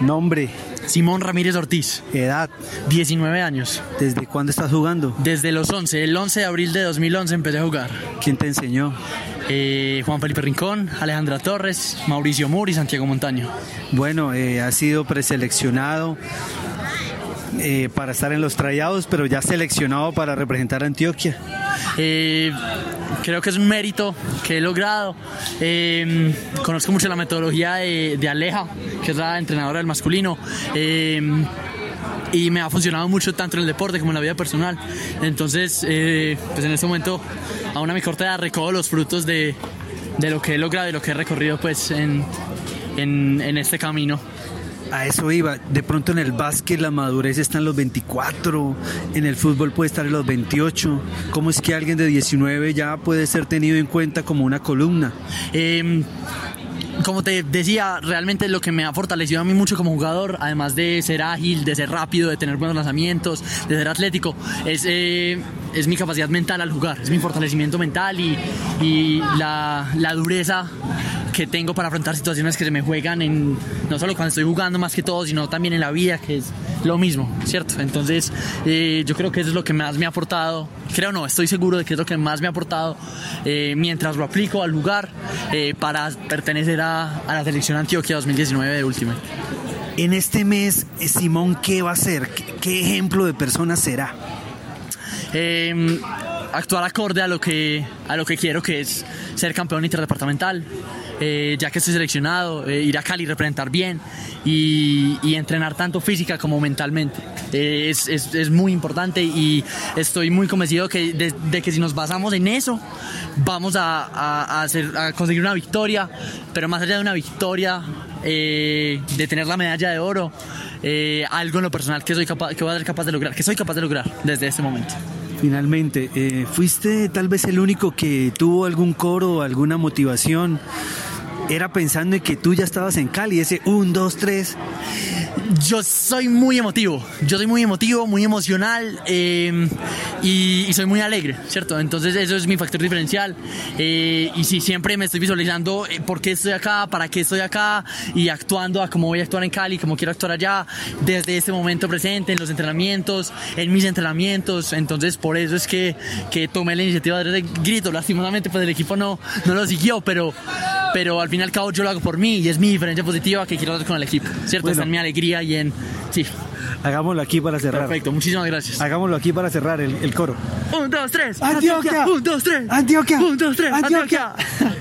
Nombre, Simón Ramírez Ortiz, edad, 19 años. ¿desde cuándo estás jugando? Desde los 11, el 11 de abril de 2011 empecé a jugar. ¿Quién te enseñó? Eh, Juan Felipe Rincón, Alejandra Torres, Mauricio Muri y Santiago Montaño. Bueno, eh, has sido preseleccionado eh, para estar en los trayados, pero ya seleccionado para representar a Antioquia. Eh, creo que es un mérito que he logrado. Eh, conozco mucho la metodología de, Aleja, que es la entrenadora del masculino. Eh, y me ha funcionado mucho tanto en el deporte como en la vida personal. Entonces, eh, pues en este momento, aún a mi corta edad, recojo los frutos de, de lo que he logrado y lo que he recorrido pues en, en este camino. A eso iba. De pronto en el básquet la madurez está en los 24, en el fútbol puede estar en los 28. ¿Cómo es que alguien de 19 ya puede ser tenido en cuenta como una columna? Eh, como te decía, realmente lo que me ha fortalecido a mí mucho como jugador, además de ser ágil, de ser rápido, de tener buenos lanzamientos, de ser atlético, es, eh, es mi capacidad mental al jugar, es mi fortalecimiento mental y, y la, la dureza que tengo para afrontar situaciones que se me juegan en no solo cuando estoy jugando más que todo, sino también en la vida, que es lo mismo, ¿cierto? Entonces, eh, yo creo que eso es lo que más me ha aportado, creo no, estoy seguro de que es lo que más me ha aportado eh, mientras lo aplico al lugar eh, para pertenecer a, a la selección Antioquia 2019 de Ultimate. En este mes, Simón, ¿qué va a ser? ¿Qué, qué ejemplo de persona será? Eh, actuar acorde a lo que a lo que quiero que es ser campeón interdepartamental eh, ya que estoy seleccionado eh, ir a Cali representar bien y, entrenar tanto física como mentalmente. Eh, es, es- es muy importante y estoy muy convencido que de, que si nos basamos en eso vamos a, a- a conseguir una victoria pero más allá de una victoria de tener la medalla de oro algo en lo personal que soy capaz que voy a ser capaz de lograr que soy capaz de lograr desde este momento Finalmente, eh, ¿fuiste tal vez el único que tuvo algún coro, alguna motivación? Era pensando en que tú ya estabas en Cali, ese 1, 2, 3. Yo soy muy emotivo, yo soy muy emotivo, muy emocional eh, y, soy muy alegre, ¿cierto? Entonces eso es mi factor diferencial. Eh, y sí, siempre me estoy visualizando eh, por qué estoy acá, para qué estoy acá y actuando a cómo voy a actuar en Cali, cómo quiero actuar allá, desde este momento presente, en los entrenamientos, en mis entrenamientos, entonces por eso es que, que tomé la iniciativa de grito, lastimosamente pues el equipo no, no lo siguió, pero, pero al fin y al cabo yo lo hago por mí y es mi diferencia positiva que quiero dar con el equipo, ¿cierto? Bueno. Está en mi alegría y en... Sí, Hagámoslo aquí para cerrar. perfecto, muchísimas gracias. Hagámoslo aquí para cerrar el, el coro. Un, dos, tres. Antioquia. Un, dos, tres. Antioquia. Un, dos, tres. Antioquia. Antioquia.